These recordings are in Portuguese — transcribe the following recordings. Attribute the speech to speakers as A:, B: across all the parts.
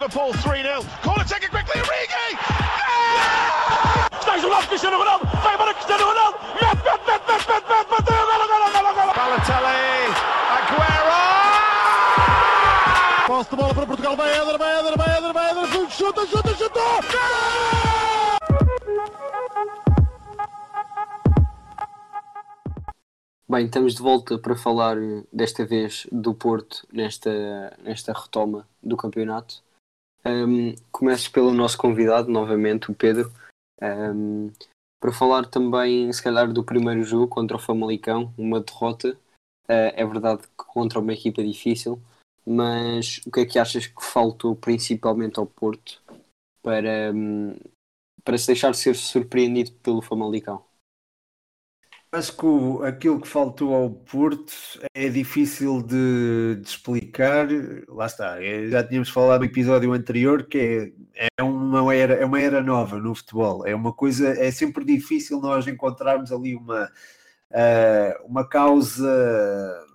A: Liverpool 3-0. Corner taken quickly, Origi!
B: Está isolado Cristiano Ronaldo, vai
C: Bem, estamos de volta para falar desta vez do Porto nesta, nesta retoma do campeonato. Um, começo pelo nosso convidado, novamente, o Pedro, um, para falar também, se calhar, do primeiro jogo contra o Famalicão, uma derrota. Uh, é verdade que contra uma equipa difícil, mas o que é que achas que faltou principalmente ao Porto para, um, para se deixar ser surpreendido pelo Famalicão?
D: Acho que o, aquilo que faltou ao Porto é difícil de, de explicar. Lá está, é, já tínhamos falado no episódio anterior que é, é, uma era, é uma era nova no futebol. É uma coisa, é sempre difícil nós encontrarmos ali uma, uh, uma causa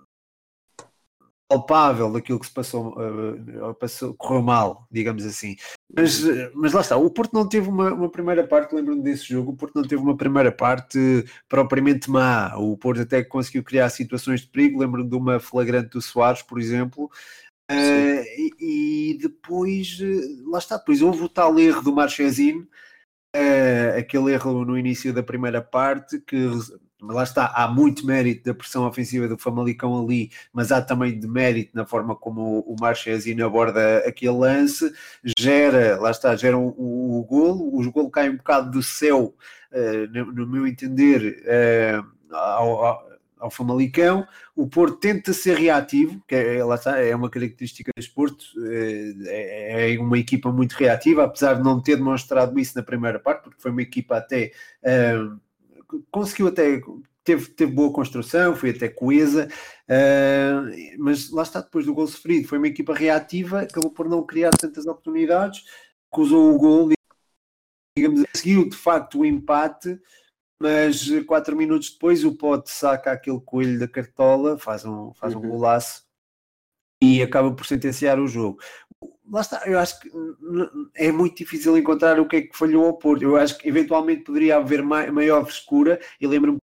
D: palpável daquilo que se passou, uh, passou correu mal, digamos assim. Mas, mas lá está, o Porto não teve uma, uma primeira parte, lembro-me desse jogo, o Porto não teve uma primeira parte propriamente má. O Porto até conseguiu criar situações de perigo, lembro-me de uma flagrante do Soares, por exemplo. Uh, e, e, depois, lá está, depois houve o tal erro do Marchesino, uh, aquele erro no início da primeira parte que lá está, há muito mérito da pressão ofensiva do Famalicão ali, mas há também de mérito na forma como o Marchesino aborda aquele lance, gera, lá está, gera o, o, o golo, o golo cai um bocado do céu, uh, no, no, meu entender, uh, ao, ao, ao, Famalicão, o Porto tenta ser reativo, que é, lá está, é uma característica do Porto, uh, é, é, uma equipa muito reativa, apesar de não ter demonstrado isso na primeira parte, porque foi uma equipa até conseguiu até, teve, teve boa construção, foi até coesa, uh, mas lá está, depois do gol sofrido, foi uma equipa reativa, acabou por não criar tantas oportunidades, usou o gol, digamos, seguiu de facto o empate, mas quatro minutos depois o Pote saca aquele coelho da cartola, faz um, faz uhum. um golaço e acaba por sentenciar o jogo lá está, eu acho que é muito difícil encontrar o que é que falhou ao Porto. Eu acho que eventualmente poderia haver maior frescura, e lembro-me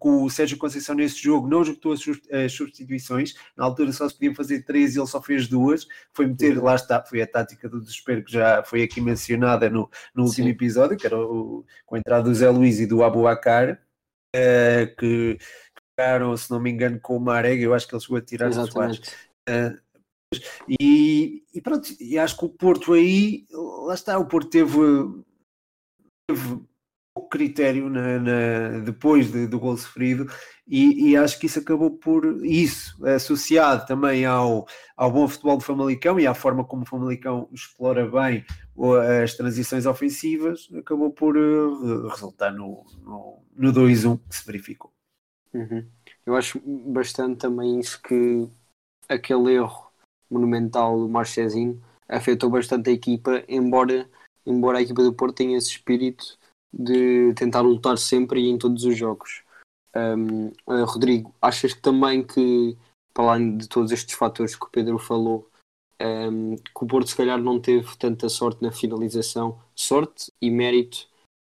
D: que o Sérgio Conceição nesse jogo não juntou as substituições, na altura só se podiam fazer três e ele só fez duas, foi meter, lá está, foi a tática do desespero que já foi aqui mencionada no, no último Sim. episódio, que era o, com a entrada do Zé Luiz e do Abuacar, uh, que ficaram, se não me engano, com o Marega, eu acho que ele chegou a tirar os quatro. Uh, e, e, pronto, e acho que o Porto aí, lá está, o Porto teve, teve pouco critério na, na, depois de, do gol sofrido e, e, acho que isso acabou por isso, associado também ao, ao bom futebol do Famalicão e à forma como o Famalicão explora bem as transições ofensivas, acabou por uh, resultar no, no, no 2-1 que se verificou.
C: Uhum. Eu acho bastante também isso que aquele erro monumental do Marchezinho afetou bastante a equipa, embora, embora a equipa do Porto tenha esse espírito de tentar lutar sempre e em todos os jogos. Um, uh, Rodrigo, achas que também que, para além de todos estes fatores que o Pedro falou, um, que o Porto se calhar não teve tanta sorte na finalização, sorte e mérito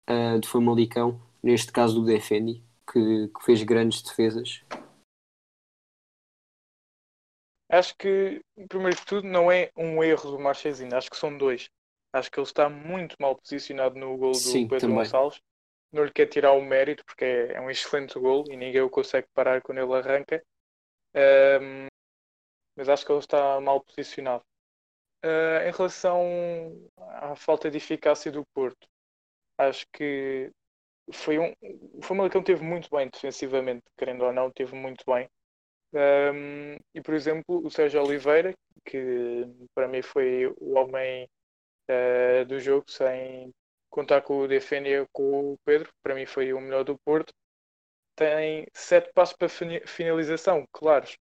C: uh, de Famalicão, neste caso do Defendi, que, que fez grandes defesas?
E: Acho que, primeiro de tudo, não é um erro do Marchezinho, acho que são dois. Acho que ele está muito mal posicionado no gol do
C: Sim,
E: Pedro
C: também.
E: Gonçalves. Não lhe quer tirar o mérito, porque é, é um excelente gol e ninguém o consegue parar quando ele arranca. Um, mas acho que ele está mal posicionado. Uh, em relação à falta de eficácia do Porto, acho que foi um. O Famalicão teve muito bem defensivamente, querendo ou não, teve muito bem. Um, e por exemplo, o Sérgio Oliveira, que para mim foi o homem uh, do jogo, sem contar com o Defendia com o Pedro, para mim foi o melhor do Porto. Tem sete passos para finalização, claros.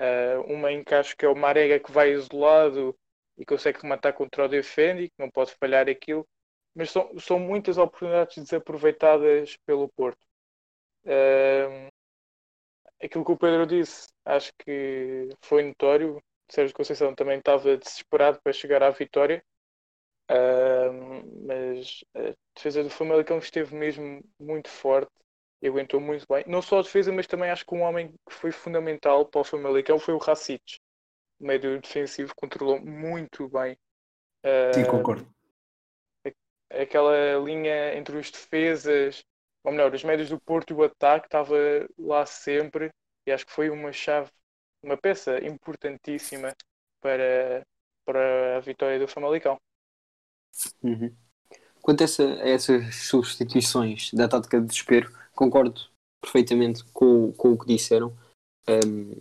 E: Uh, uma encaixe que é o Marega que vai isolado e consegue rematar contra o Defendi, que não pode falhar aquilo. Mas são, são muitas oportunidades desaproveitadas pelo Porto. Uh, aquilo que o Pedro disse, acho que foi notório. Sérgio Conceição também estava desesperado para chegar à vitória. Uh, mas a defesa do Famalicão esteve mesmo muito forte e aguentou muito bem. Não só a defesa, mas também acho que um homem que foi fundamental para o Famalicão foi o Racic. O médio defensivo controlou muito bem. Uh,
D: Sim, concordo.
E: Aquela linha entre os defesas, ou melhor, os médios do Porto e o ataque estava lá sempre e acho que foi uma chave, uma peça importantíssima para, para a vitória do Famalicão.
C: Uhum. Quanto a, essa, a, essas substituições da tática de desespero, concordo perfeitamente com, com o que disseram. Um,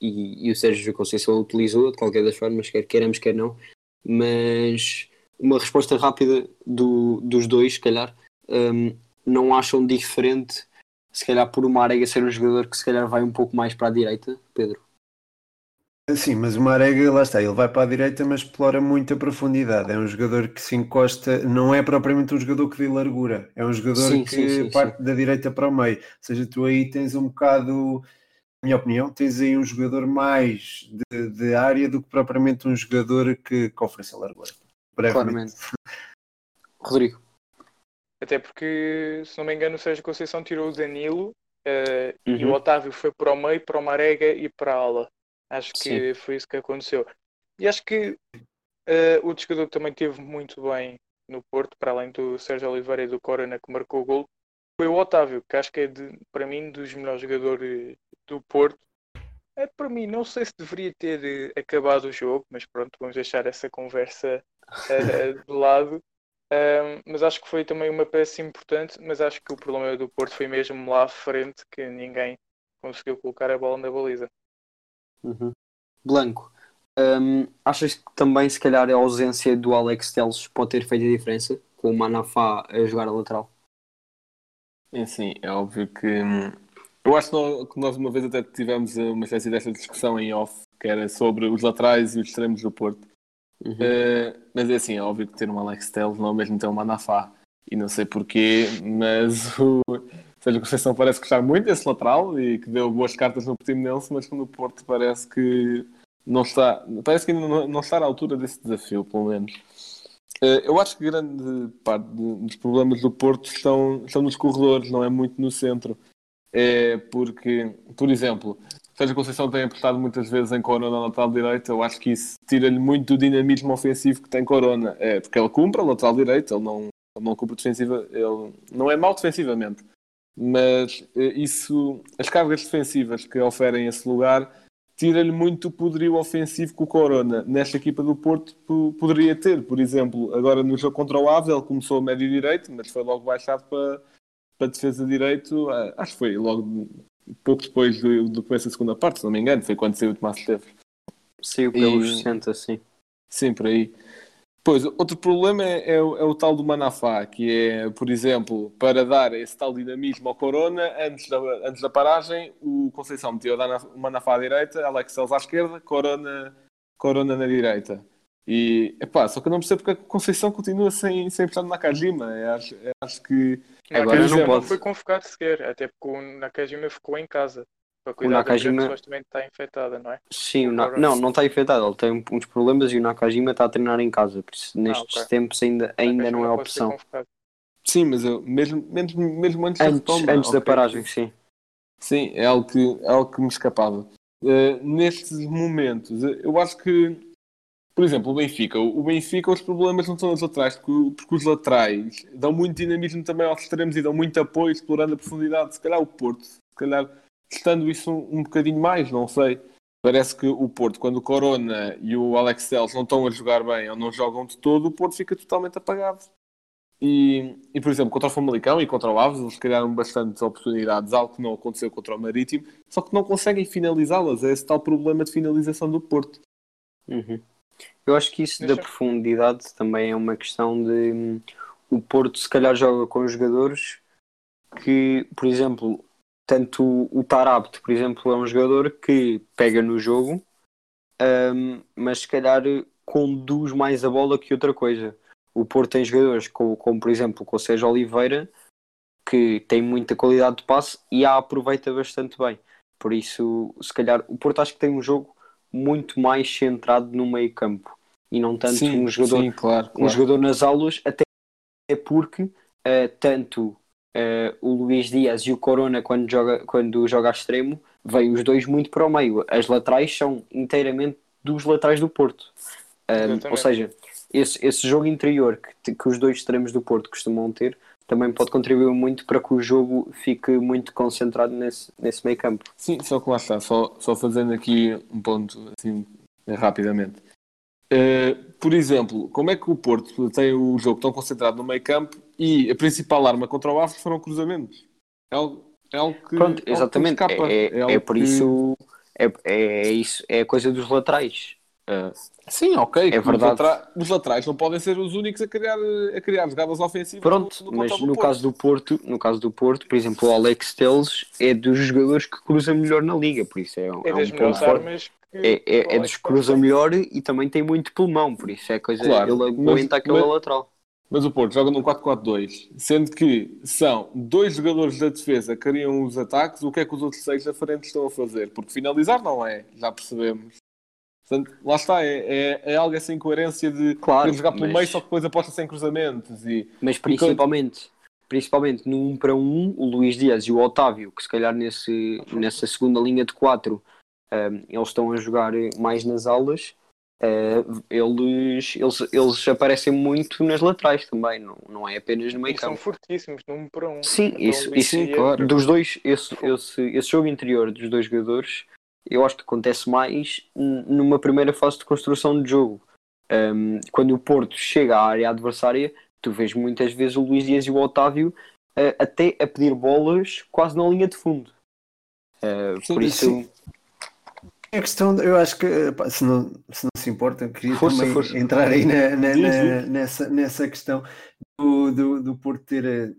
C: e, e, o Sérgio Conceição utilizou de qualquer das formas, quer queiramos, quer não. Mas uma resposta rápida do, dos dois, se calhar, um, não acham diferente, se calhar, por uma Arega ser um jogador que se calhar vai um pouco mais para a direita, Pedro?
D: Sim, mas o Marega, lá está, ele vai para a direita, mas explora muita profundidade. É um jogador que se encosta, não é propriamente um jogador que dê largura, é um jogador sim, que sim, sim, parte da direita para o meio. Ou seja, tu aí tens um bocado, na minha opinião, tens aí um jogador mais de, de área do que propriamente um jogador que, que oferece a largura.
C: Claramente. Rodrigo.
E: Até porque, se não me engano, o Sérgio Conceição tirou o Danilo uh, uhum. e o Otávio foi para o meio, para o Marega e para a ala. Acho que Sim. foi isso que aconteceu. E acho que uh, o jogador que também teve muito bem no Porto, para além do Sérgio Oliveira e do Corona que marcou o gol, foi o Otávio, que acho que é de, para mim dos melhores jogadores do Porto. É, para mim, não sei se deveria ter uh, acabado o jogo, mas pronto, vamos deixar essa conversa uh, de lado. Mas acho que foi também uma peça importante, mas acho que o problema do Porto foi mesmo lá à frente que ninguém conseguiu colocar a bola na baliza.
C: Uhum. Blanco, um, achas que também se calhar a ausência do Alex Teles pode ter feito a diferença com o Manafá a jogar a lateral?
F: É sim, é óbvio que hum, eu acho que nós uma vez até tivemos uma espécie desta discussão em off que era sobre os laterais e os extremos do Porto. Uhum. Uh, mas é assim, é óbvio que ter um Alex Teles não é mesmo ter um Manafá. E não sei porquê, mas o, a Conceição parece gostar muito desse lateral e que deu boas cartas no Portimonense, mas no Porto parece que não está, parece que ainda não, não está à altura desse desafio, pelo menos. Eh, eu acho que grande parte dos problemas do Porto estão, estão nos corredores, não é muito no centro. É porque, por exemplo, Sérgio Conceição tem apostado muitas vezes em Corona na lateral direita, eu acho que isso tira-lhe muito do dinamismo ofensivo que tem Corona. É porque ele cumpre a lateral direita, ele não, ele não cumpre defensiva, ele não é mau defensivamente, mas eh, isso, as cargas defensivas que oferem esse lugar tira-lhe muito o poderio ofensivo que o Corona nesta equipa do Porto poderia ter. Por exemplo, agora no jogo contra o Ave ele começou a médio direito, mas foi logo baixado para, para defesa direito, ah, acho que foi logo pouco depois do, do começo da segunda parte, se não me engano, foi quando saiu o Tomás Esteves.
C: Saiu pelos 60, sim.
F: Sim, por aí. Pois, outro problema é, é, o, é, o, tal do Manafá, que é, por exemplo, para dar esse tal dinamismo ao Corona, antes da, antes da paragem, o Conceição meteu o Manafá à direita, Alex Celso à esquerda, Corona, Corona na direita. E, epá, só que eu não percebo porque a Conceição continua sem, sem estar no Nakajima. Eu acho, eu acho que...
E: Agora não, pode. não foi convocado sequer, até porque o Nakajima ficou em casa. Para cuidar o Nakajima também está infectada, não é?
C: Sim, o Na... não, não está infectado. Ele tem uns problemas e o Nakajima está a treinar em casa. Por isso, nestes ah, okay. tempos ainda, ainda não é opção.
F: Sim, mas eu, mesmo, mesmo, mesmo antes,
C: antes, retoma, antes okay. da paragem, sim.
F: Sim, é algo que, é algo que me escapava. Uh, nestes momentos, eu acho que, por exemplo, o Benfica. O Benfica, os problemas não estão nos laterais, porque, os laterais dão muito dinamismo também aos extremos e dão muito apoio, explorando a profundidade. Se calhar o Porto, se calhar testando isso um, um bocadinho mais, não sei. Parece que o Porto, quando o Corona e o Alex Telles não estão a jogar bem ou não jogam de todo, o Porto fica totalmente apagado. E, e por exemplo, contra o Famalicão e contra o Aves, eles criaram bastantes oportunidades, algo que não aconteceu contra o Marítimo, só que não conseguem finalizá-las. É esse tal problema de finalização do Porto.
C: Uhum. Eu acho que isso Deixa... da profundidade também é uma questão de hum, o Porto se calhar joga com jogadores que, por exemplo, tanto o Tarabt, por exemplo, é um jogador que pega no jogo, um, mas se calhar conduz mais a bola que outra coisa. O Porto tem jogadores como, como por exemplo, com o Sérgio Oliveira, que tem muita qualidade de passe e a aproveita bastante bem. Por isso, se calhar, o Porto acho que tem um jogo muito mais centrado no meio campo e não tanto
F: sim,
C: um jogador
F: sim, claro,
C: um
F: claro.
C: jogador nas aulas, até porque eh, tanto eh, o Luís Dias e o Corona, quando joga, quando joga a extremo, vêm os dois muito para o meio. As laterais são inteiramente dos laterais do Porto. Um, ou seja, esse, esse jogo interior que, que os dois extremos do Porto costumam ter também pode contribuir muito para que o jogo fique muito concentrado nesse, nesse meio campo.
F: Sim, só que lá está, só, só fazendo aqui um ponto assim rapidamente. Eh, por exemplo, como é que o Porto tem o jogo tão concentrado no meio campo e a principal arma contra o Aves foram cruzamentos? É algo, é algo que.
C: Pronto,
F: é que
C: exatamente.
F: escapa.
C: É, é,
F: algo
C: por
F: que-
C: isso é, é, é isso, é a coisa dos laterais. Uh,
F: Sim, ok.
C: É
F: Os,
C: verdade.
F: latra- os laterais não podem ser os únicos a criar, a criar jogadas ofensivas.
C: Pronto,
F: no,
C: mas
F: contra
C: no
F: Porto.
C: caso do Porto, no caso do Porto, por exemplo, o Alex Teles é dos jogadores que cruza melhor na liga, por isso é, um-
E: É
C: é um
E: das
C: ponto
E: melhores
C: forte.
E: armas.
C: É, é, é
E: que o
C: dos
E: Alex
C: que cruza
E: tem.
C: melhor e também tem muito pulmão, por isso é coisa.
F: Claro,
C: ele aguenta aquela
F: mas-
C: lateral.
F: Mas o Porto joga num 4-4-2, sendo que são dois jogadores da defesa que criam os ataques, o que é que os outros seis da frente estão a fazer? Porque finalizar não é, já percebemos. Portanto, lá está, é, é, é algo essa incoerência de
C: Claro,
F: jogar pelo
C: mas-
F: meio, só que depois aposta sem cruzamentos. E,
C: Mas principalmente, principalmente no 1 para 1, o Luís Dias e o Otávio, que se calhar nesse, nessa segunda linha de 4 eles estão a jogar mais nas aulas. eh, eles, eles, eles aparecem muito nas laterais também, não, não é apenas no meio
E: E são
C: campo.
E: fortíssimos, num para um.
C: Sim,
E: Então,
C: isso, isso
E: Dias-
F: claro.
C: dos dois, esse, esse, esse jogo interior dos dois jogadores, eu acho que acontece mais numa primeira fase de construção de jogo. Um, quando o Porto chega à área adversária, tu vês muitas vezes o Luís Dias e o Otávio uh, até a pedir bolas quase na linha de fundo. Uh,
F: Sim,
C: por isso,
D: sim. A questão, eu acho que, pá, se não se, não se importa, eu queria
C: Força,
D: também
C: força.
D: entrar aí na, na- na- nessa, nessa questão do, do, do Porto ter eh,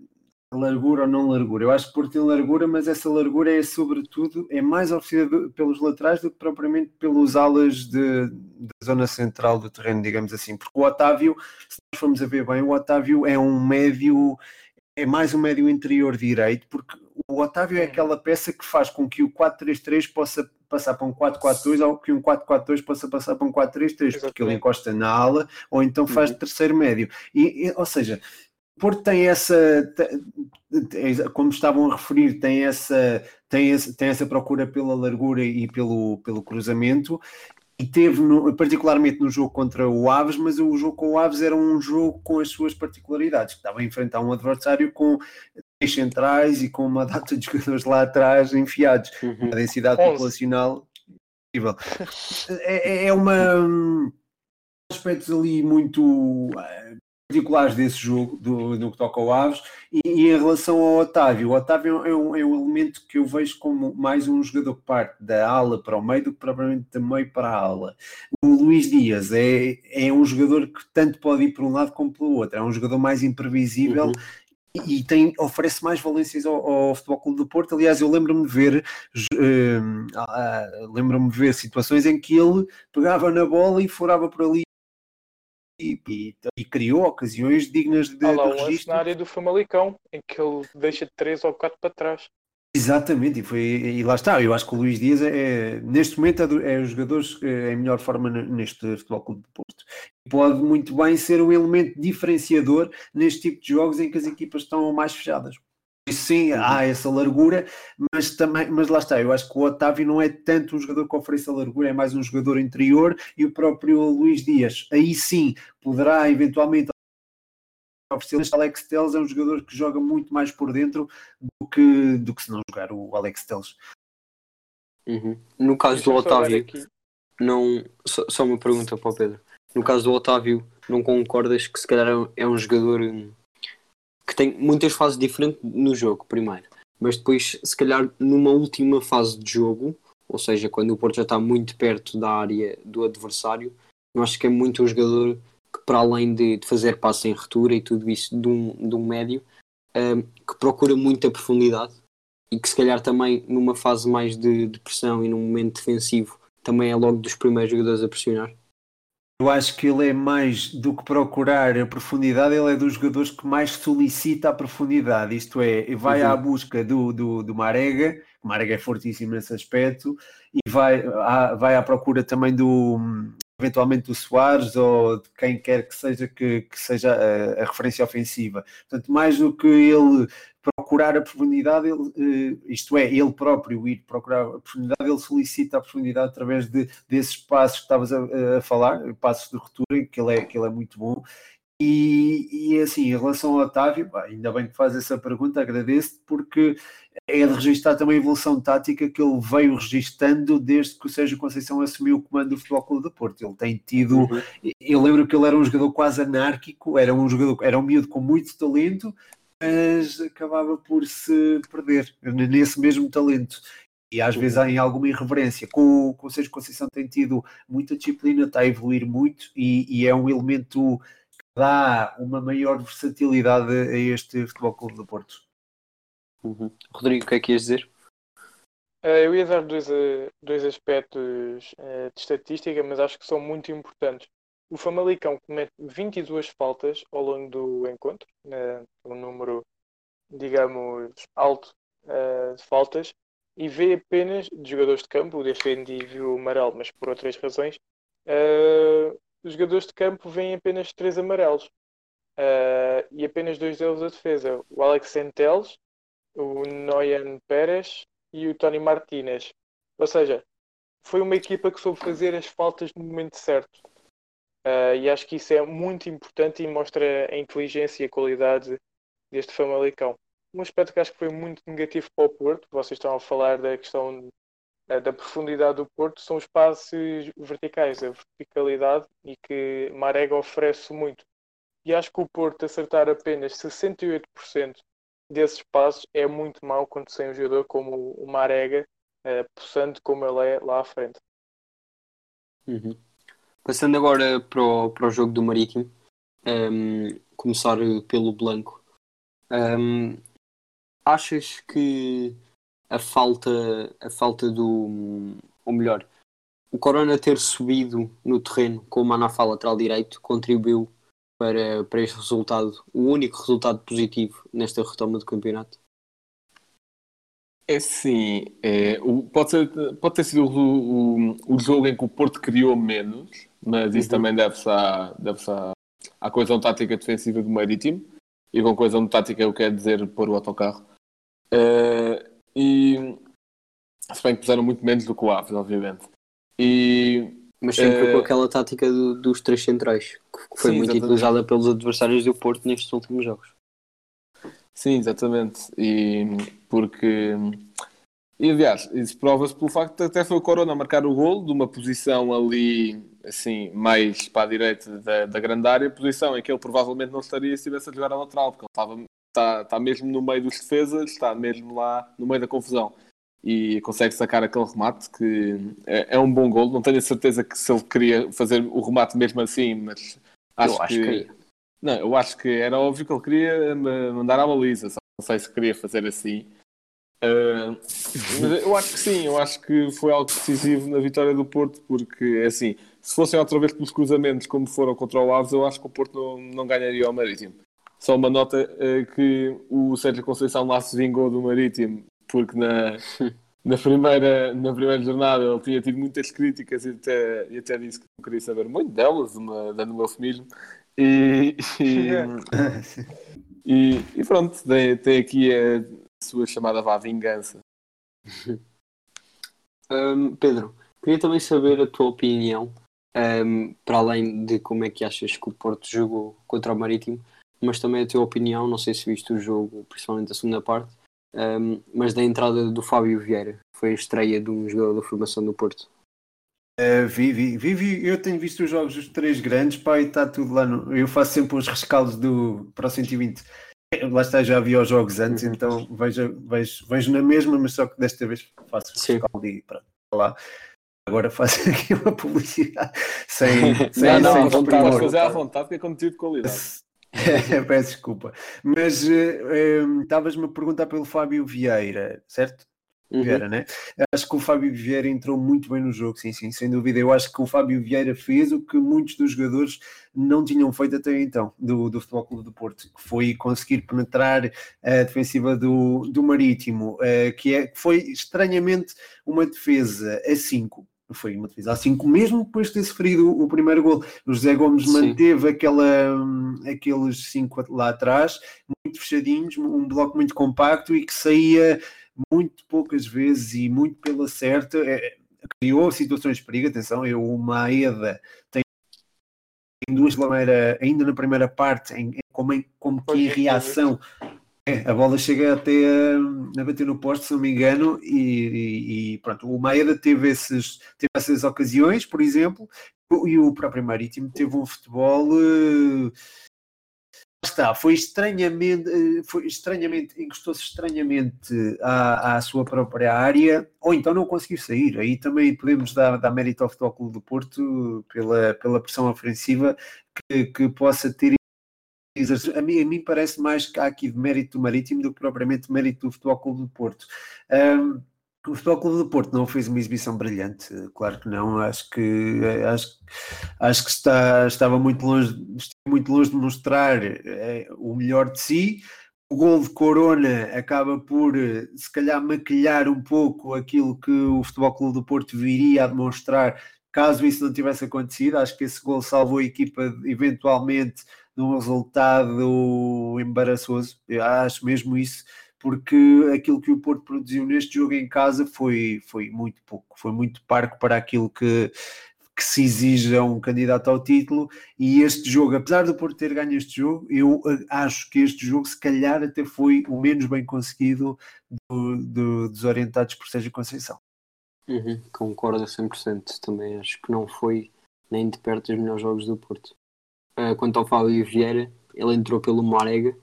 D: largura ou não largura. Eu acho que o Porto tem largura, mas essa largura é sobretudo, é mais oferecida pelos laterais do que propriamente pelos alas de, da zona central do terreno, digamos assim. Porque o Otávio, se nós formos a ver bem, o Otávio é um médio, é mais um médio interior direito, porque o Otávio é aquela peça que faz com que o 4-3-3 possa passar para um 4-4-2 ou que um 4-4-2 possa passar para um 4-3-3, porque ele encosta na ala ou então faz
C: Uhum.
D: terceiro médio. E, e- ou seja, Porto tem essa, te- como estavam a referir, tem essa, tem essa, tem essa procura pela largura e pelo, pelo cruzamento. E teve, no- particularmente no jogo contra o Aves, mas o jogo com o Aves era um jogo com as suas particularidades, que estava a enfrentar um adversário com centrais e com uma data de jogadores lá atrás enfiados
C: uhum.
D: a densidade
E: Onze.
D: populacional incrível. É, é- é uma hum, aspectos ali muito eh, particulares desse jogo, do, do que toca ao Aves, e, e em relação ao Otávio, o Otávio é um, é um elemento que eu vejo como mais um jogador que parte da ala para o meio do que propriamente da meio para a ala. O Luís Dias é, é um jogador que tanto pode ir por um lado como pelo outro, é um jogador mais imprevisível
C: Uhum.
D: E tem, oferece mais valências ao, ao Futebol Clube do Porto. Aliás, eu lembro-me de ver ah, lembro-me de ver situações em que ele pegava na bola e furava por ali e, e- e criou ocasiões dignas de,
E: Há lá
D: de registro.
E: na área do Famalicão, em que ele deixa de 3 ou 4 para trás.
D: Exatamente, e, foi, e lá está. Eu acho que o Luís Dias é, é, neste momento é, é os jogadores eh, em melhor forma neste Futebol Clube do Porto. E pode muito bem ser um elemento diferenciador neste tipo de jogos em que as equipas estão mais fechadas. E sim, há essa largura, mas também, mas lá está, eu acho que o Otávio não é tanto um jogador que oferece a largura, é mais um jogador interior e o próprio Luís Dias, aí sim, poderá eventualmente mas Alex Telles é um jogador que joga muito mais por dentro do que, do que se não jogar o Alex Telles.
C: Uhum. No caso do Otávio,
E: aqui-
C: não. Só, só uma pergunta para o Pedro. No caso do Otávio, não concordas que se calhar é um- é um jogador hum, que tem muitas fases diferentes no jogo, primeiro, mas depois, se calhar, numa última fase de jogo, ou seja, quando o Porto já está muito perto da área do adversário, eu acho que é muito um jogador que, para além de, de fazer passe em retura e tudo isso de um, de um médio, hum, que procura muita profundidade e que, se calhar, também numa fase mais de, de pressão e num momento defensivo, também é logo dos primeiros jogadores a pressionar.
D: Eu acho que ele é mais do que procurar a profundidade, ele é dos jogadores que mais solicita a profundidade, isto é, vai
C: Uhum.
D: à busca do, do, do Marega, O Marega é fortíssimo nesse aspecto e vai, à, vai à procura também do eventualmente do Soares ou de quem quer que seja que, que seja a, a, referência ofensiva. Portanto, mais do que ele procurar a profundidade, ele, eh, isto é, ele próprio ir procurar a profundidade, ele solicita a profundidade através de, desses passos que estavas a, a falar, passos de ruptura, que é, que ele é muito bom. E, e assim, em relação ao Otávio, ainda bem que faz essa pergunta, agradeço-te, porque é de registrar também a evolução tática que ele veio registando desde que o Sérgio Conceição assumiu o comando do Futebol Clube do Porto. Ele tem tido, uhum. eu lembro que ele era um jogador quase anárquico, era um jogador, era um miúdo com muito talento, mas acabava por se perder nesse mesmo talento. E às vezes há em alguma irreverência. Com, o Conselho de Conceição tem tido muita disciplina, está a evoluir muito e, e, é um elemento dá uma maior versatilidade a este Futebol Clube do Porto.
C: Uhum. Rodrigo, o que é que ias dizer?
E: Uh, eu ia dar dois, uh, dois aspectos uh, de estatística, mas acho que são muito importantes. O Famalicão comete 22 faltas ao longo do encontro, uh, um número, digamos, alto uh, de faltas, e vê apenas de jogadores de campo, defendi viu o amarelo, mas por outras razões, os jogadores de campo veem apenas três amarelos. Uh, e apenas dois deles a defesa. O Alex Senteles, o Noyan Pérez e o Tony Martinez. Ou seja, foi uma equipa que soube fazer as faltas no momento certo. Uh, e acho que isso é muito importante e mostra a inteligência e a qualidade deste Famalicão. Um aspecto que acho que foi muito negativo para o Porto, vocês estão a falar da questão da profundidade do Porto, são os passes verticais, a verticalidade e que Marega oferece muito. E acho que o Porto acertar apenas 68% desses passos é muito mau quando sem um jogador como o Marega, uh, possante como ele é lá à frente.
C: Uhum. Passando agora para o, para o jogo do Marítimo, um, começar pelo Blanco. Um, achas que a falta, a falta do. Ou melhor, o Corona ter subido no terreno com o Manafá lateral direito contribuiu para, para este resultado, o único resultado positivo nesta retoma do campeonato?
F: É sim, é, o, pode, ser, pode ter sido o, o, o, jogo em que o Porto criou menos, mas isso uhum. também deve-se à, deve à, à coesão tática defensiva do Marítimo, e com coesão tática eu quero dizer pôr o autocarro. Uh, e se bem que puseram muito menos do que o Aves, obviamente. E,
C: mas sempre uh, com aquela tática do, dos três centrais, que foi sim, muito exatamente. utilizada pelos adversários do Porto nestes últimos jogos.
F: Sim, exatamente. E porque. E aliás, isso prova-se pelo facto de até foi o Corona a marcar o gol de uma posição ali, assim, mais para a direita da, da grande área, posição em que ele provavelmente não estaria se estivesse a jogar a lateral, porque ele estava, está, está mesmo no meio dos defesas, está mesmo lá no meio da confusão. E consegue sacar aquele remate que é, é um bom gol. Não tenho a certeza que se ele queria fazer o remate mesmo assim, mas acho,
C: eu acho
F: que,
C: que
F: não, eu acho que era óbvio que ele queria mandar à baliza, só não sei se queria fazer assim. Uh, mas eu acho que sim, eu acho que foi algo decisivo na vitória do Porto, porque assim, se fossem outra vez pelos cruzamentos como foram contra o Aves, eu acho que o Porto não, não ganharia ao Marítimo. Só uma nota uh, que o Sérgio Conceição lá se vingou do Marítimo, porque na, na, primeira, na primeira jornada ele tinha tido muitas críticas e até, e até disse que não queria saber muito delas, uma, dando um eufemismo. E, e, e, e, pronto, tem, tem aqui a sua chamada vá vingança.
C: Um, Pedro, queria também saber a tua opinião, um, para além de como é que achas que o Porto jogou contra o Marítimo, mas também a tua opinião, não sei se viste o jogo, principalmente a segunda parte, um, mas da entrada do Fábio Vieira, foi a estreia de um jogador da formação do Porto.
D: Uh, vi, vi, vi, vi, eu tenho visto os jogos dos três grandes, pá, e está tudo lá. No... Eu faço sempre os rescaldos do para o 120. Lá está, já vi os jogos antes, uhum. então vejo, vejo, vejo na mesma, mas só que desta vez faço o rescaldo e pronto, lá. Agora faço aqui uma publicidade sem, sem,
F: não, não, sem vontade, fazer à vontade, que é conteúdo de qualidade.
D: Peço desculpa. Mas uh, estavas-me a perguntar pelo Fábio Vieira, certo?
C: Uhum.
D: Vieira, né? Acho que o Fábio Vieira entrou muito bem no jogo, sim, sim, sem dúvida. Eu acho que o Fábio Vieira fez o que muitos dos jogadores não tinham feito até então, do, do Futebol Clube do Porto, que foi conseguir penetrar a defensiva do, do Marítimo, uh, que, é, que foi estranhamente uma defesa a 5, foi uma defesa a 5, mesmo depois de ter sofrido o primeiro gol. O José Gomes
C: Sim.
D: manteve aquela, aqueles 5 lá atrás, muito fechadinhos, um bloco muito compacto e que saía muito poucas vezes e muito pela certa. É, criou situações de perigo, atenção, eu, o Maeda tem duas lameira ainda na primeira parte, em, como, em, como que em reação é, a bola chega até a, a, bater no poste, se não me engano, e, e, e pronto, o Maeda teve, esses, teve essas ocasiões, por exemplo, e o próprio Marítimo teve um futebol. Uh, está, foi estranhamente, foi estranhamente, encostou-se estranhamente à, à, sua própria área, ou então não conseguiu sair. Aí também podemos dar, dar mérito ao Futebol Clube do Porto pela, pela pressão ofensiva que, que possa ter a mim, a mim parece mais que há aqui de mérito do Marítimo do que propriamente mérito do Futebol Clube do Porto. Um, o Futebol Clube do Porto não fez uma exibição brilhante, claro que não. Acho que acho, acho que está, estava muito longe, muito longe de mostrar é, o melhor de si. O gol de Corona acaba por, se calhar, maquilhar um pouco aquilo que o Futebol Clube do Porto viria a demonstrar caso isso não tivesse acontecido. Acho que esse gol salvou a equipa eventualmente num resultado embaraçoso. Eu acho mesmo isso, porque aquilo que o Porto produziu neste jogo em casa foi, foi muito pouco, foi muito parco para aquilo que, que se exige a um candidato ao título. E este jogo, apesar do Porto ter ganho este jogo, eu eh, acho que este jogo, se calhar, até foi o menos bem conseguido do, do, dos orientados por Sérgio Conceição.
C: Uhum, concordo a 100%. Também acho que não foi nem de perto os melhores jogos do Porto. Uh, quanto ao Fábio Vieira, ele entrou pelo Marega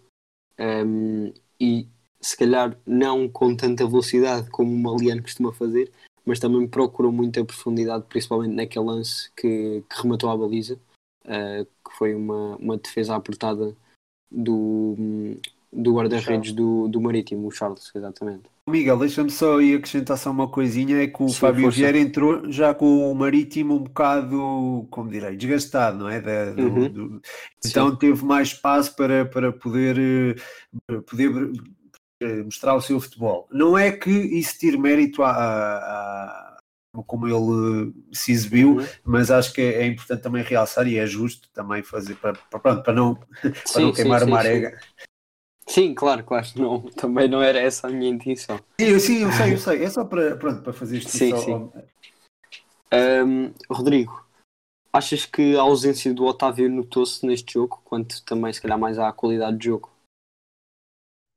C: um, e se calhar não com tanta velocidade como o Maliano costuma fazer, mas também procurou muita profundidade, principalmente naquele lance que, que rematou a baliza, uh, que foi uma, uma defesa apertada do, do guarda-redes do, do Marítimo, o Charles, exatamente.
D: Miguel, deixa-me só aí acrescentar só uma coisinha, é que o
C: Sim,
D: Fábio
C: força.
D: Vieira entrou já com o Marítimo um bocado, como direi, desgastado, não é? Da- do-
C: Uhum.
D: do- então teve mais espaço para, para poder, eh, poder eh, mostrar o seu futebol. Não é que isso tire mérito a, a- a- como ele se exibiu,
C: Uhum.
D: mas acho que é, é importante também realçar e é justo também fazer para, para, para não, para
C: Sim,
D: não
C: sim,
D: queimar
C: sim,
D: uma
C: sim.
D: arega.
C: Sim, claro, claro, não, também não era essa a minha intenção.
D: Sim, sim, eu sei, eu sei. É só para, pronto, para fazer isto
C: Sim,
D: só-
C: sim. Um, Rodrigo, achas que a ausência do Otávio notou-se neste jogo, quanto também se calhar mais à qualidade de jogo?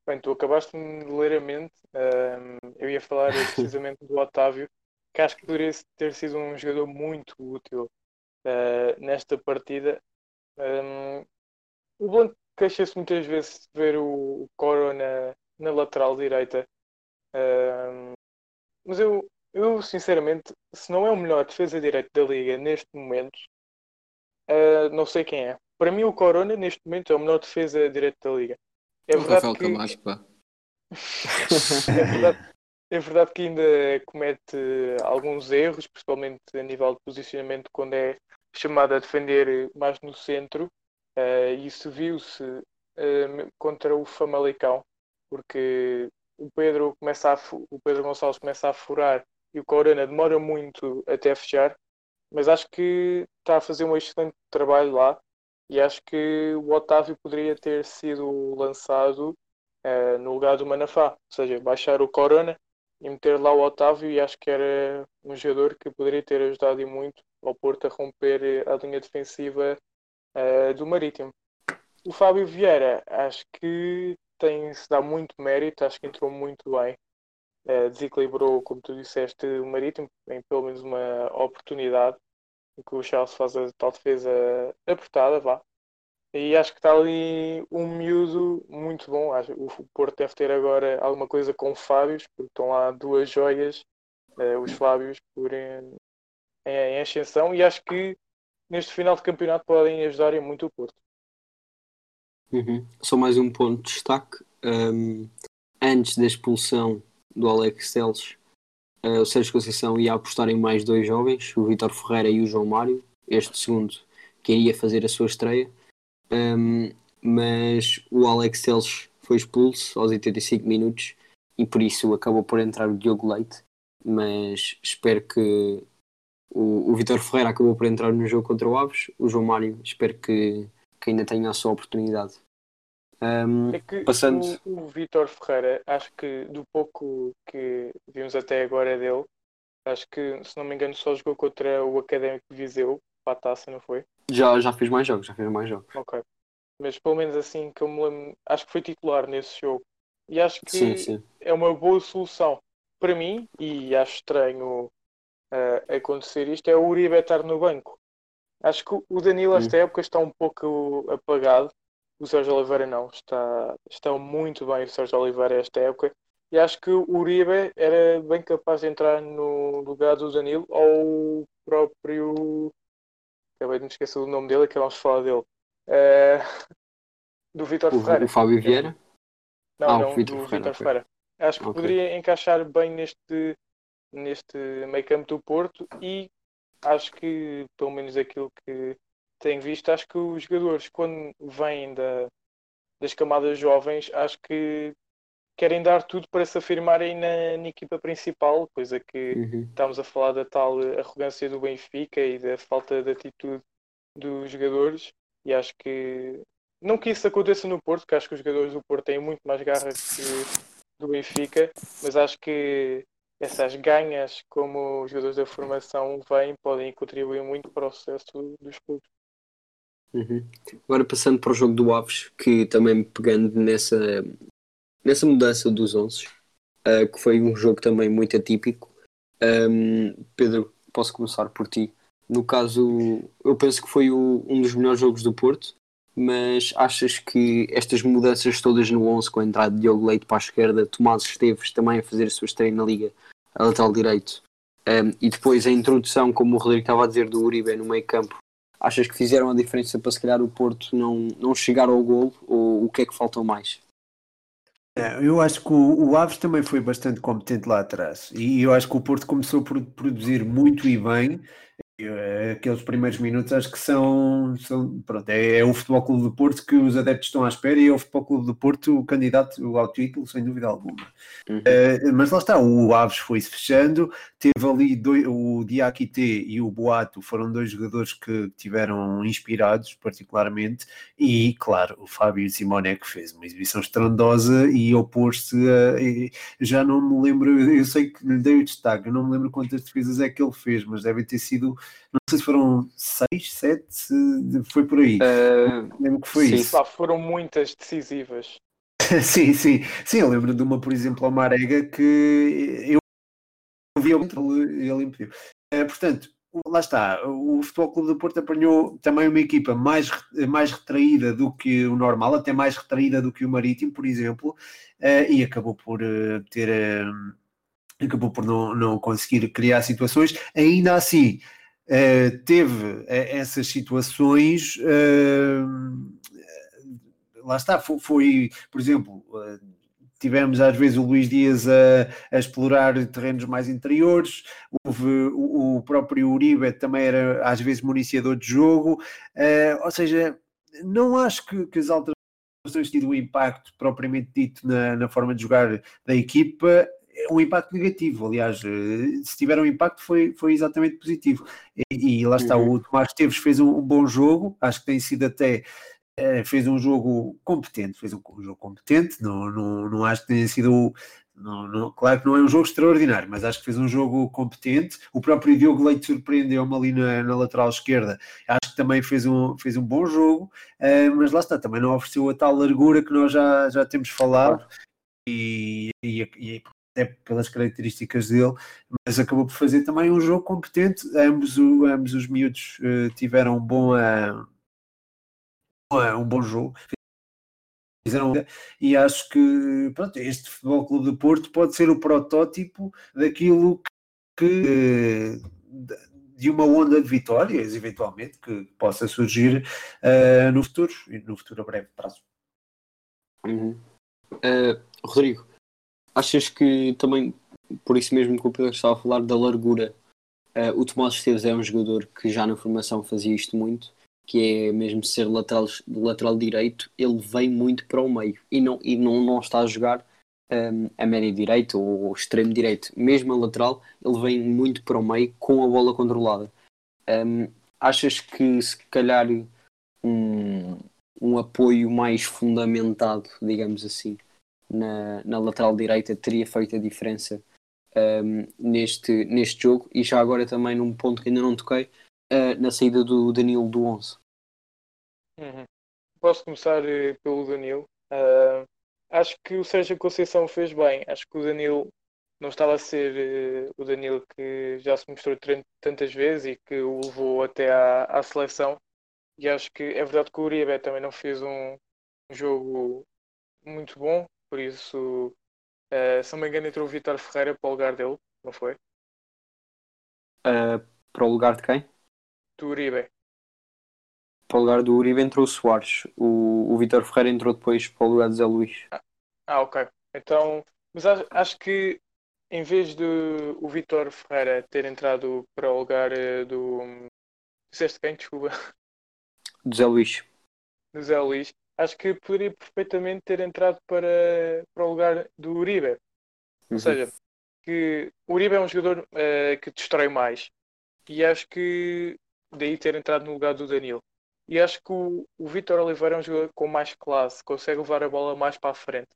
E: Bem, tu acabaste-me de ler a mente. Ahm, eu ia falar precisamente do Otávio, que acho que poderia ter sido um jogador muito útil ah, nesta partida. Ahm, o Blanco queixa-se muitas vezes de ver o, Corona na lateral direita. Mas eu, eu, sinceramente, se não é o melhor defesa direito da liga neste momento, ah, não sei quem é. Para mim, o Corona, neste momento, é o melhor defesa direito da liga. É
F: o Rafael
E: que,
F: Camacho, pá.
E: é verdade, é verdade que ainda comete alguns erros, principalmente a nível de posicionamento, quando é chamado a defender mais no centro. Eh, isso viu-se eh, contra o Famalicão, porque o Pedro, começa a, o Pedro Gonçalves começa a furar e o Corona demora muito até fechar, mas acho que está a fazer um excelente trabalho lá e acho que o Otávio poderia ter sido lançado eh, no lugar do Manafá, ou seja, baixar o Corona e meter lá o Otávio e acho que era um jogador que poderia ter ajudado e muito ao Porto a romper a linha defensiva eh, do Marítimo. O Fábio Vieira acho que tem se dá muito mérito, acho que entrou muito bem. Eh, desequilibrou, como tu disseste, o Marítimo em pelo menos uma oportunidade em que o Charles faz a tal defesa apertada, vá. E acho que está ali um miúdo muito bom. Acho, o Porto deve ter agora alguma coisa com Fábios, porque estão lá duas joias, eh, os Fábios, por, em, em ascensão, e acho que neste final de campeonato podem ajudar muito o Porto.
C: Uhum. Só mais um ponto de destaque. Um, antes da expulsão do Alex Teles, eh, o Sérgio Conceição ia apostar em mais dois jovens, o Vitor Ferreira e o João Mário, este segundo que iria fazer a sua estreia. Um, mas o Alex Teles foi expulso aos 85 minutos e por isso acabou por entrar o Diogo Leite. Mas espero que o, o Vitor Ferreira acabou por entrar no jogo contra o Aves. O João Mário espero que, que ainda tenha a sua oportunidade. Um,
E: É que
C: passando.
E: o, o Vítor Ferreira, acho que do pouco que vimos até agora dele, acho que, se não me engano, só jogou contra o Académico de Viseu, para a taça, não foi?
C: Já, já fiz mais jogos, já fiz mais jogos.
E: Ok. Mas pelo menos assim que eu me lembro, acho que foi titular nesse jogo. E acho que
C: Sim, sim.
E: é uma boa solução para mim, e acho estranho uh, acontecer isto, é o Uribe estar no banco. Acho que o Danilo esta época está um pouco apagado, o Sérgio Oliveira não, está, está muito bem o Sérgio Oliveira esta época, e acho que o Uribe era bem capaz de entrar no lugar do Danilo ou o próprio. Acabei de me esquecer do nome dele, que vamos falar dele. Uh, do Vitor Ferreira.
C: O, o Fábio Vieira?
E: Não,
C: Ah, o
E: não,
C: Vítor
E: do
C: Ferreira.
E: Ferreira. Acho que
C: Ok.
E: poderia encaixar bem neste, neste meio campo do Porto e acho que, pelo menos aquilo que tenho visto, acho que os jogadores, quando vêm da, das camadas jovens, acho que querem dar tudo para se afirmarem na, na equipa principal, coisa que
C: Uhum.
E: estamos a falar da tal arrogância do Benfica e da falta de atitude dos jogadores e acho que não que isso aconteça no Porto, que acho que os jogadores do Porto têm muito mais garra que do Benfica, mas acho que essas ganhas como os jogadores da formação vêm podem contribuir muito para o sucesso dos clubes.
C: Uhum. Agora passando para o jogo do Aves, que também pegando nessa, nessa mudança dos 11, uh, que foi um jogo também muito atípico. Um, Pedro, posso começar por ti. No caso, eu penso que foi o- um dos melhores jogos do Porto, mas achas que estas mudanças todas no 11, com a entrada de Diogo Leite para a esquerda, Tomás Esteves também a fazer a sua estreia na Liga, a lateral direito, um, e depois a introdução, como o Rodrigo estava a dizer, do Uribe no meio campo, achas que fizeram a diferença para se calhar o Porto não, não chegar ao golo ou o que é que faltou mais?
D: É, Eu acho que o, o Aves também foi bastante competente lá atrás e eu acho que o Porto começou por produzir muito e bem. Eh, Aqueles primeiros minutos acho que são, são pronto, é, é o Futebol Clube do Porto que os adeptos estão à espera e é o Futebol Clube do Porto o candidato ao título, sem dúvida alguma.
C: Uhum.
D: Eh, mas lá está, o Aves foi-se fechando, teve ali dois, o Diakite e o Boato foram dois jogadores que tiveram inspirados particularmente e claro, o Fábio Simone que fez uma exibição estrondosa e opôs-se a, já não me lembro, eu sei que lhe dei o destaque, eu não me lembro quantas defesas é que ele fez, mas devem ter sido, não sei se foram seis, sete, foi por aí.
C: Uh,
D: lembro que foi
C: sim.
D: isso.
E: Pá, foram muitas decisivas.
D: sim, sim, sim, eu lembro de uma, por exemplo, ao Marega que eu vi ele, ele impediu. Eh, portanto, lá está, o Futebol Clube do Porto apanhou também uma equipa mais, mais retraída do que o normal, até mais retraída do que o Marítimo, por exemplo, eh, e acabou por eh, ter. acabou por não, não conseguir criar situações. Ainda assim, eh, teve eh, essas situações. eh, lá está, foi, foi, por exemplo, tivemos às vezes o Luís Dias a, a explorar terrenos mais interiores, houve o, o próprio Uribe também era às vezes municiador de jogo, eh, ou seja, não acho que, que as alterações tido um impacto propriamente dito na, na forma de jogar da equipa, um impacto negativo, aliás, eh, se tiver um impacto foi, foi exatamente positivo. E, e lá está,
C: Uhum.
D: o Tomás Esteves fez um, um bom jogo, acho que tem sido até eh, fez um jogo competente, fez um, um jogo competente, não, não, não acho que tenha sido. Não, não- claro que não é um jogo extraordinário, mas acho que fez um jogo competente. O próprio Diogo Leite surpreendeu-me ali na, na lateral esquerda, acho que também fez um, fez um bom jogo, eh, mas lá está, também não ofereceu a tal largura que nós já, já temos falado e, e, e até pelas características dele, mas acabou por fazer também um jogo competente. Ambos, o- ambos os miúdos eh, tiveram um bom. é um bom jogo. Fizeram- E acho que pronto, este Futebol Clube do Porto pode ser o protótipo daquilo que, eh, de- uma onda de vitórias, eventualmente, que possa surgir eh, no futuro, e no futuro a breve prazo.
C: Uhum. Uh, Rodrigo, achas que também por isso mesmo que o Pedro estava a falar da largura. Uh, o Tomás Esteves é um jogador que já na formação fazia isto muito, que é mesmo ser lateral, lateral direito, ele vem muito para o meio e não, e não, não está a jogar um, a média direito ou extremo direito, mesmo a lateral, ele vem muito para o meio com a bola controlada. Um, achas que se calhar um, um apoio mais fundamentado, digamos assim, na, na lateral direita teria feito a diferença um, neste, neste jogo e já agora também num ponto que ainda não toquei, uh, na saída do Danilo do 11.
E: Uhum. Posso começar eh, pelo Danilo. Uh, acho que o Sérgio Conceição fez bem. Acho que o Danilo não estava a ser uh, o Danilo que já se mostrou tantas vezes e que o levou até à, à seleção. E acho que é verdade que o Uribe também não fez um, um jogo muito bom, por isso Uh, se não me engano, entrou o Vitor Ferreira para o lugar dele, não foi?
C: Uh, para o lugar de quem?
E: Do Uribe.
C: Para o lugar do Uribe entrou o Soares. O, o Vitor Ferreira entrou depois para o lugar de Zé Luís.
E: Ah, ah ok. Então, mas acho, acho, que em vez de o Vitor Ferreira ter entrado para o lugar uh, do. Disseste quem? Desculpa.
C: Do Zé Luís.
E: Do Zé Luís acho que poderia perfeitamente ter entrado para, para o lugar do Uribe. Ou uhum. seja, que o Uribe é um jogador uh, que destrói mais. E acho que daí ter entrado no lugar do Danilo. E acho que o, o Vitor Oliveira é um jogador com mais classe, consegue levar a bola mais para a frente.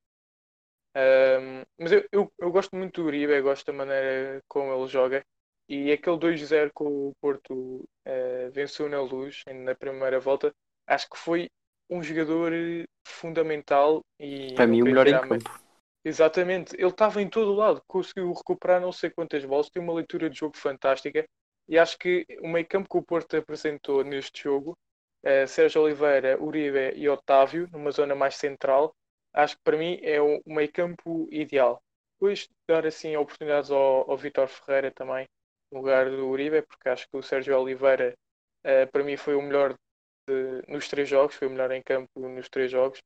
E: Um, mas eu, eu, eu, gosto muito do Uribe, gosto da maneira como ele joga. E aquele 2-0 que o Porto uh, venceu na luz na primeira volta, acho que foi um jogador fundamental e
C: para mim o melhor em campo.
E: Exatamente, ele estava em todo o lado, conseguiu recuperar não sei quantas bolas, tem uma leitura de jogo fantástica e acho que o meio campo que o Porto apresentou neste jogo, eh, Sérgio Oliveira, Uribe e Otávio, numa zona mais central, acho que para mim é o meio campo ideal. Depois dar assim oportunidades ao, ao Vitor Ferreira também, no lugar do Uribe, porque acho que o Sérgio Oliveira eh, para mim foi o melhor de, nos três jogos, foi melhor em campo nos três jogos.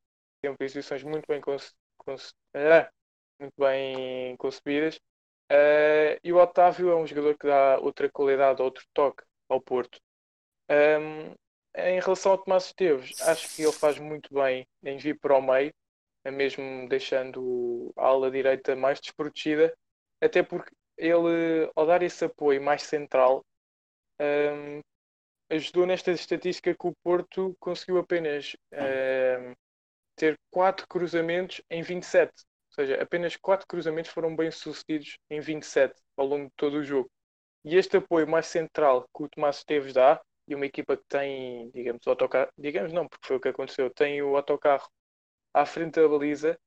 E: Sempre exibições muito bem, conce, conce, ah, muito bem concebidas. Uh, e o Otávio é um jogador que dá outra qualidade, outro toque ao Porto. Um, em relação ao Tomás Esteves, acho que ele faz muito bem em vir para o meio, mesmo deixando a ala direita mais desprotegida, até porque ele, ao dar esse apoio mais central, um, ajudou nesta estatística que o Porto conseguiu apenas uh, ter 4 cruzamentos em 27. Ou seja, apenas 4 cruzamentos foram bem sucedidos em 27 ao longo de todo o jogo. E este apoio mais central que o Tomás Esteves dá, e uma equipa que tem, digamos, o autocarro, digamos não, porque foi o que aconteceu, tem o autocarro à frente da baliza,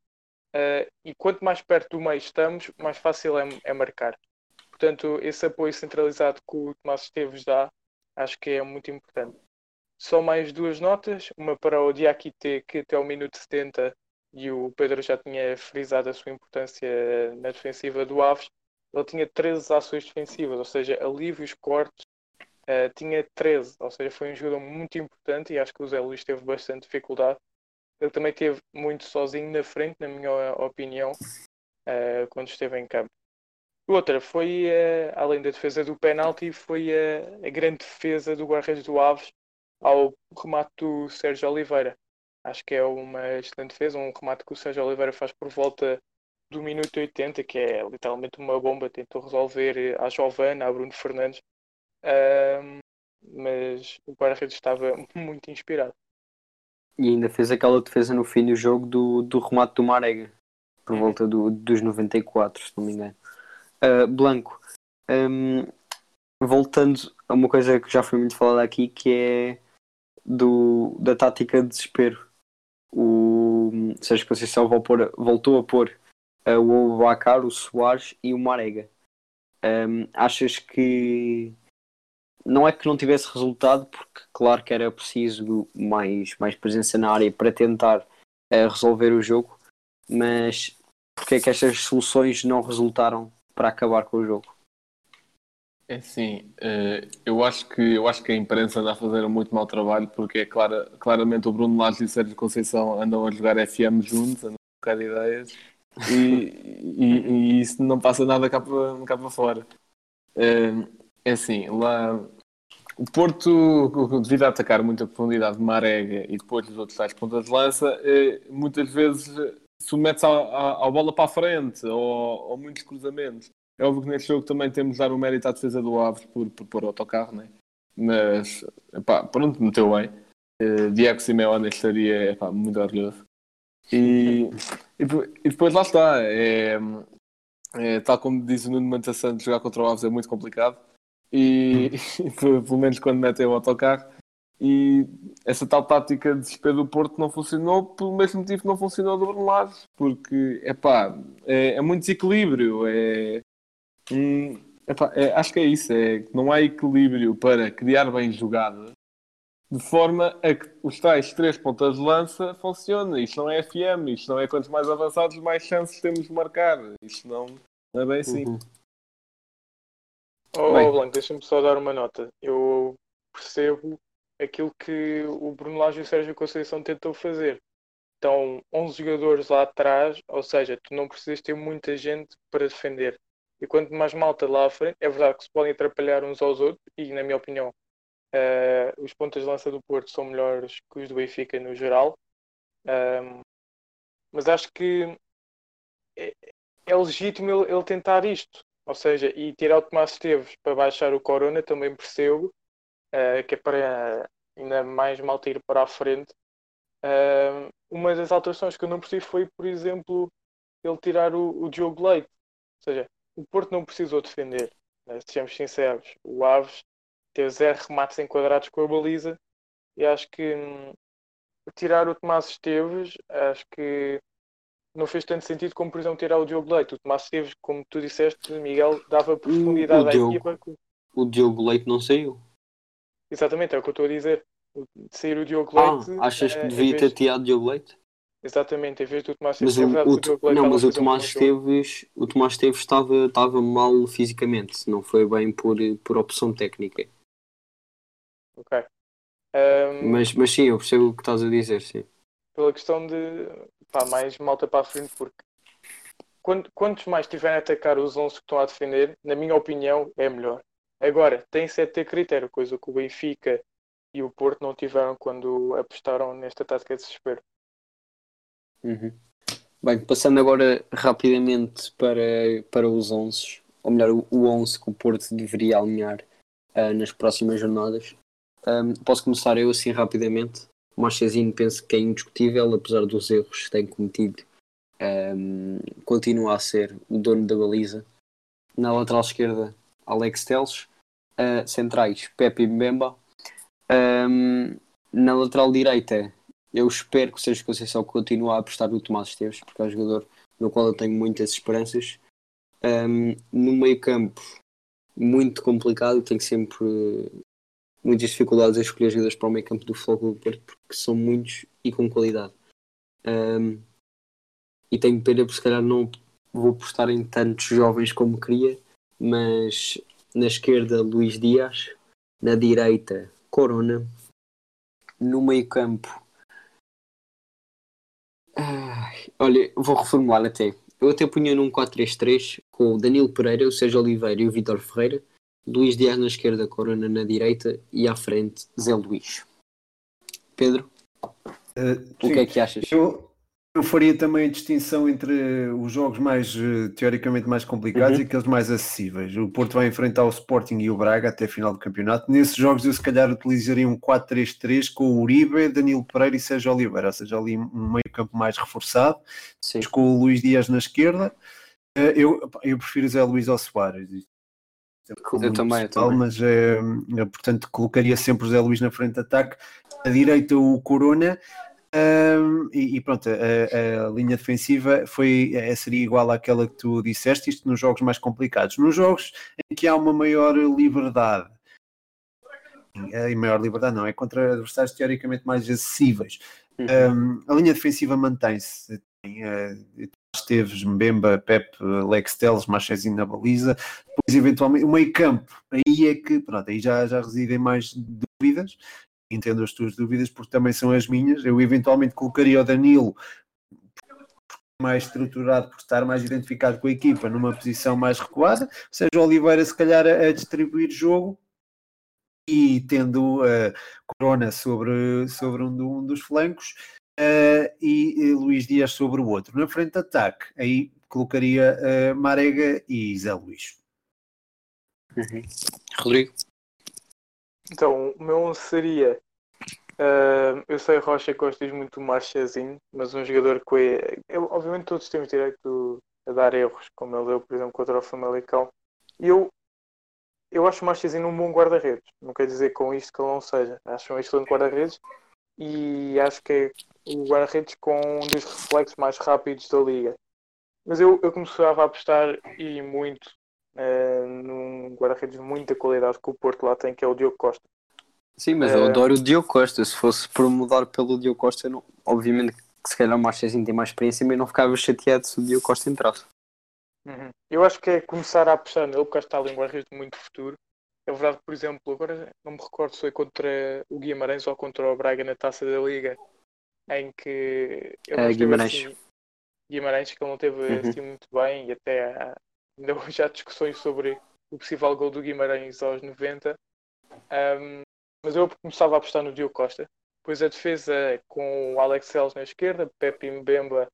E: uh, e quanto mais perto do meio estamos, mais fácil é, é marcar. Portanto, esse apoio centralizado que o Tomás Esteves dá acho que é muito importante. Só mais duas notas, uma para o Diakite, que até o minuto 70, e o Pedro já tinha frisado a sua importância na defensiva do Aves, ele tinha 13 ações defensivas, ou seja, alívios, cortes, uh, tinha 13, ou seja, foi um jogador muito importante e acho que o Zé Luís teve bastante dificuldade. Ele também teve muito sozinho na frente, na minha opinião, uh, quando esteve em campo. Outra foi, uh, além da defesa do penalti, foi uh, a grande defesa do guarda-redes do Aves ao remate do Sérgio Oliveira. Acho que é uma excelente defesa, um remate que o Sérgio Oliveira faz por volta do minuto 80, que é literalmente uma bomba, tentou resolver a Giovana, a Bruno Fernandes, uh, mas o guarda-redes estava muito inspirado.
C: E ainda fez aquela defesa no fim do jogo do, do remate do Marega, por uhum. volta do, dos 94, se não me engano. Uh, Blanco, um, voltando a uma coisa que já foi muito falada aqui, que é do, da tática de desespero. O Sérgio Conceição voltou a pôr uh, o Bacar, o Soares e o Marega. Um, achas que não é que não tivesse resultado, porque claro que era preciso mais, mais presença na área para tentar uh, resolver o jogo, mas porque é que estas soluções não resultaram para acabar com o jogo.
F: É sim, eh, eu acho que eu acho que a imprensa anda a fazer um muito mau trabalho porque é clara, claramente o Bruno Lage e o Sérgio Conceição andam a jogar FM juntos, andam a trocar ideias E, e, e isso não passa nada cá para, cá para fora. Eh, É assim, lá o Porto, devido a atacar muita profundidade de Marega e depois os outros tais pontas de lança, eh, muitas vezes submete-se à bola para a frente ou, ou muitos cruzamentos. É óbvio que neste jogo também temos de dar o mérito à defesa do Aves por, por pôr autocarro, né? mas epá, pronto, meteu bem. Uh, Diego Simeone estaria epá, muito orgulhoso. E, e, e, depois lá está. É, é, tal como diz o Nuno Manta Santos, jogar contra o Aves é muito complicado. E, e pelo menos quando metem o autocarro. E essa tal tática de desespero do Porto não funcionou pelo mesmo motivo que não funcionou do Bruno Lage, porque epá, é, é muito desequilíbrio. É, hum, epá, é, acho que é isso, é não há equilíbrio para criar bem jogadas de forma a que os tais três pontas de lança funcionem. Isto não é FM, isto não é quantos mais avançados, mais chances temos de marcar. Isto não, não é bem assim.
C: Uhum.
E: Oh, oh, Blanco, deixa-me só dar uma nota. Eu percebo aquilo que o Bruno Lage e o Sérgio Conceição tentou fazer. Então, 11 jogadores lá atrás, ou seja, tu não precisas ter muita gente para defender. E quanto mais malta lá à frente, é verdade que se podem atrapalhar uns aos outros, e na minha opinião, eh, os pontas de lança do Porto são melhores que os do Benfica no geral. Ahm, mas acho que é, é legítimo ele, ele tentar isto. Ou seja, e tirar o Tomás Esteves para baixar o Corona, também percebo eh, que é para ainda mais malta ir para a frente. Ahm, uma das alterações que eu não percebi foi, por exemplo, ele tirar o, o Diogo Leite. Ou seja, o Porto não precisou defender, né? sejamos sinceros. O Aves teve zero remates enquadrados com a baliza e acho que hum, tirar o Tomás Esteves, acho que não fez tanto sentido como, por exemplo, tirar o Diogo Leite. O Tomás Esteves, como tu disseste, Miguel, dava profundidade
C: o
E: à
C: Diogo.
E: equipa.
C: O Diogo Leite não saiu.
E: Exatamente, é o que eu estou a dizer. O- de Sair o Diogo
C: Ah,
E: Leite.
C: achas que
E: eh,
C: devia ter tirado Diogo Leite?
E: Exatamente, em vez do Tomás
C: Mas
E: Esteves.
C: o,
E: é verdade
C: o,
E: Diogo Leite
C: não, mas o
E: um
C: Tomás. Esteves, o Tomás Esteves estava, estava mal fisicamente, não foi bem por, por opção técnica.
E: Ok. Ahm,
C: Mas, mas sim, eu percebo o que estás a dizer, sim.
E: pela questão de pá, mais malta para a frente, porque quant- quantos mais tiverem a atacar os 11 que estão a defender, na minha opinião, é melhor. Agora, tem-se é de ter critério, coisa que o Benfica e o Porto não tiveram quando apostaram nesta tática de desespero.
C: Uhum. Bem, passando agora rapidamente para, para os 11, ou melhor, o, o 11 que o Porto deveria alinhar ah, nas próximas jornadas. Ahm, posso começar eu assim rapidamente. O Marchezinho penso que é indiscutível, apesar dos erros que tem cometido. Ahm, continua a ser o dono da baliza. Na lateral esquerda, Alex Teles. Ah, centrais, Pepe e Mbemba. Ahm, na lateral direita, eu espero que o Sérgio Conceição continue a apostar no Tomás Esteves, porque é um jogador no qual eu tenho muitas esperanças. Ahm, no meio campo, muito complicado, tenho sempre eh, muitas dificuldades a escolher jogadores para o meio campo do Futebol do Porto, porque são muitos e com qualidade. Ahm, e tenho pena porque se calhar não vou apostar em tantos jovens como queria, mas na esquerda Luís Dias, na direita Corona, no meio campo Ai, olha, vou reformular até. Eu até punha num 4-3-3 com o Danilo Pereira, o Sérgio Oliveira e o Vitor Ferreira, Luís Dias na esquerda, Corona na direita e à frente Zé Luís. Pedro,
D: Eh,
C: o
D: sim.
C: que é que achas?
D: Eu, eu faria também a distinção entre os jogos mais eh, teoricamente mais complicados
C: Uhum.
D: e aqueles mais acessíveis. O Porto vai enfrentar o Sporting e o Braga até a final do campeonato. Nesses jogos eu se calhar utilizaria um 4-3-3 com o Uribe, Danilo Pereira e Sérgio Oliveira, ou seja, ali um meio campo mais reforçado,
C: Sim.
D: mas com o Luís Dias na esquerda. Eh, Eu, eu prefiro Zé Luís ao Soares. Isto é
C: Eu também, eu
D: pessoal,
C: também.
D: Mas, eh, portanto, colocaria sempre o Zé Luís na frente de ataque. À direita o Corona. Ahm, e, e pronto, a, a linha defensiva foi, eh, seria igual àquela que tu disseste, isto nos jogos mais complicados. Nos jogos em que há uma maior liberdade, eh, e maior liberdade não, é contra adversários teoricamente mais acessíveis.
C: Uhum.
D: Um, a linha defensiva mantém-se. Uh, Esteves, Mbemba, Pep, Alex Teles, Machezinho na baliza. Depois, eventualmente, o meio campo. Aí é que, pronto, aí já, já residem mais dúvidas. Entendo as tuas dúvidas, porque também são as minhas. Eu, eventualmente, colocaria o Danilo mais estruturado por estar mais identificado com a equipa numa posição mais recuada, seja o Oliveira se calhar a, distribuir jogo e tendo uh, Corona sobre, sobre um, um dos flancos uh, e, e Luís Dias sobre o outro. Na frente de ataque, aí colocaria uh, Marega e Zé Luís.
C: Uhum. Rodrigo?
E: Então, o meu seria. Uh, eu sei, Rocha, gostas muito do Marchezinho, mas um jogador que é. Eu, obviamente, todos temos direito a dar erros, como ele deu, por exemplo, contra o Famalicão. E eu, eu acho o Marchezinho um bom guarda-redes. Não quer dizer com isto que ele não seja. Acho um excelente guarda-redes e acho que é o guarda-redes com um dos reflexos mais rápidos da liga. Mas eu, eu começava a apostar e muito uh, num guarda-redes de muita qualidade que o Porto lá tem, que é o Diogo Costa.
C: Sim, mas eu adoro o Diogo Costa. Se fosse por mudar pelo Diogo Costa, não... obviamente que se calhar o Marchezinho tem mais experiência, mas não ficava chateado se o Diogo Costa entrasse.
E: Uhum. Eu acho que é começar a apostar nele, porque está ali um guarda-redes de muito futuro. É verdade, por exemplo, agora não me recordo se foi contra o Guimarães ou contra o Braga na taça da Liga, em que
C: É, Guimarães.
E: assim- Guimarães, que ele não teve
C: Uhum.
E: assim muito bem, e até há, ainda hoje há discussões sobre o possível gol do Guimarães aos 90. Ahm, mas eu começava a apostar no Diogo Costa. Depois a defesa com o Alex Celes na esquerda, Pepe Mbemba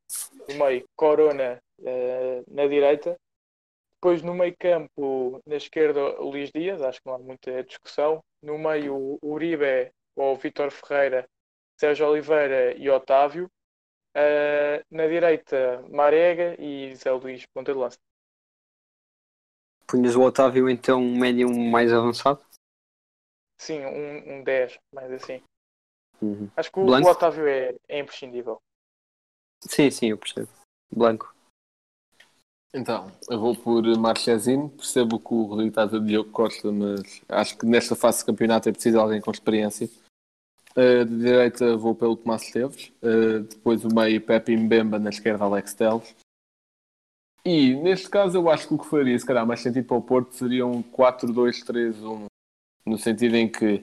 E: no meio, Corona eh, na direita. Depois no meio campo, na esquerda, o Luís Dias, acho que não há muita discussão. No meio, o Uribe ou Vitor Ferreira, Sérgio Oliveira e Otávio. Uh, na direita, Marega e Zé Luís, ponta de lança.
C: Punhas o Otávio então um médium mais avançado?
E: Sim, um, um 10, mais assim.
C: Uhum.
E: Acho que o, o Otávio é, é imprescindível.
C: Sim, sim, eu percebo. Blanco.
F: Então, eu vou por Marchezinho. Percebo que o Rodrigo está a dizer Diogo Costa, mas acho que nesta fase de campeonato é preciso alguém com experiência. Uh, de direita vou pelo Tomás Esteves. Uh, depois o meio Pepe Mbemba, na esquerda Alex Teles. E neste caso eu acho que o que faria, se calhar, mais sentido para o Porto seria um 4-2-3-1. No sentido em que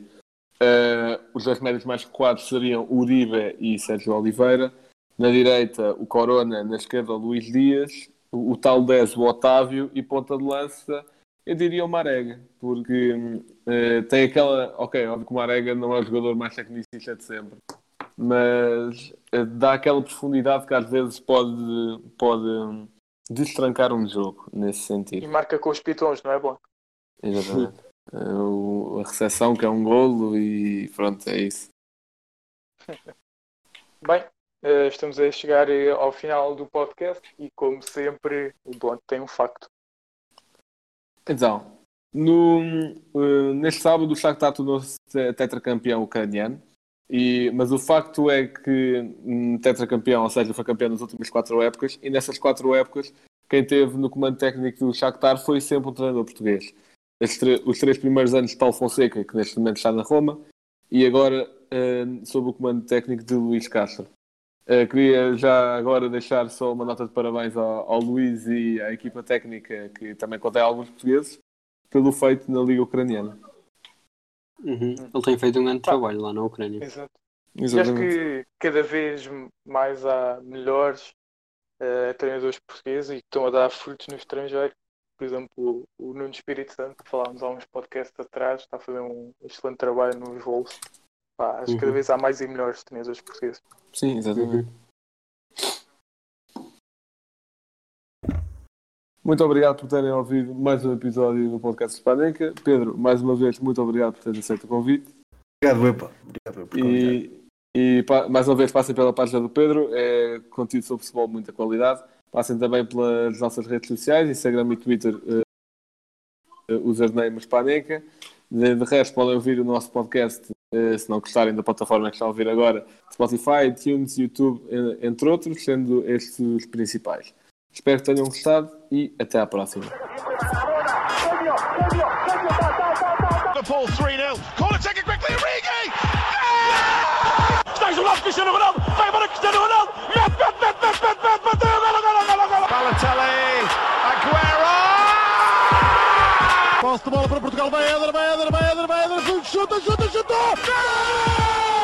F: uh, os dois médios mais recuados seriam Uribe e Sérgio Oliveira. Na direita, o Corona, na esquerda, o Luís Dias, o, o tal 10, o Otávio, e ponta de lança, eu diria o Marega, porque eh, tem aquela. Ok, óbvio que o Marega não é o jogador mais tecnicista de sempre, mas eh, dá aquela profundidade que às vezes pode, pode destrancar um jogo, nesse
E: E
F: sentido.
E: marca com os pitons, não é, Blanco?
F: Exatamente. Eh, o- a recepção, que é um golo, e pronto, é isso.
E: Bem, eh, estamos a chegar eh, ao final do podcast e, como sempre, o Blanco tem um facto.
F: Então, no, eh, neste sábado o Shakhtar tornou-se te- tetracampeão ucraniano, e, mas o facto é que tetracampeão, ou seja, foi campeão nas últimas quatro épocas, e nessas quatro épocas quem teve no comando técnico do Shakhtar foi sempre um treinador português. Os três primeiros anos de Paulo Fonseca, que neste momento está na Roma, e agora eh, sob o comando técnico de Luís Castro. Eh, queria já agora deixar só uma nota de parabéns ao, ao Luís e à equipa técnica, que também contém alguns portugueses, pelo feito na Liga Ucraniana.
C: Uhum. Ele tem feito um grande trabalho lá na Ucrânia.
E: Exato. E acho que cada vez mais há melhores eh, treinadores portugueses e que estão a dar frutos no estrangeiro. Por exemplo, o, Nuno Espírito Santo, que falámos há uns podcasts atrás, está a fazer um excelente trabalho nos voos. Pá, acho que cada
C: Uhum.
E: vez há mais e melhores treinadores portugueses.
F: Sim, exatamente. Muito obrigado por terem ouvido mais um episódio do podcast Hispanenca. Pedro, mais uma vez, muito obrigado por teres aceito o convite.
D: Obrigado, Epa. Obrigado, por convidar.
F: E, e mais uma vez passem pela página do Pedro, é conteúdo sobre futebol de muita qualidade. Passem também pelas nossas redes sociais, Instagram e Twitter, uh, username Hispaneca. De, de resto, podem ouvir o nosso podcast, eh, se não gostarem da plataforma que estão a ouvir agora, Spotify, iTunes, YouTube, eh, entre outros, sendo estes os principais. Espero que tenham gostado e até à próxima.
A: Liverpool 3 0. Corner taken quickly. Origi!
B: Está isolado Cristiano Ronaldo. Vai embora Cristiano Ronaldo. Mete, mete, mete, mete, mete, mete, bateu. Golo, golo, golo, golo.
A: Balotelli. Aguero!
G: Posse de bola para Portugal. Vai Éder, vai Éder, vai Éder, vai Éder. Chuta, chuta, chuta. Gol!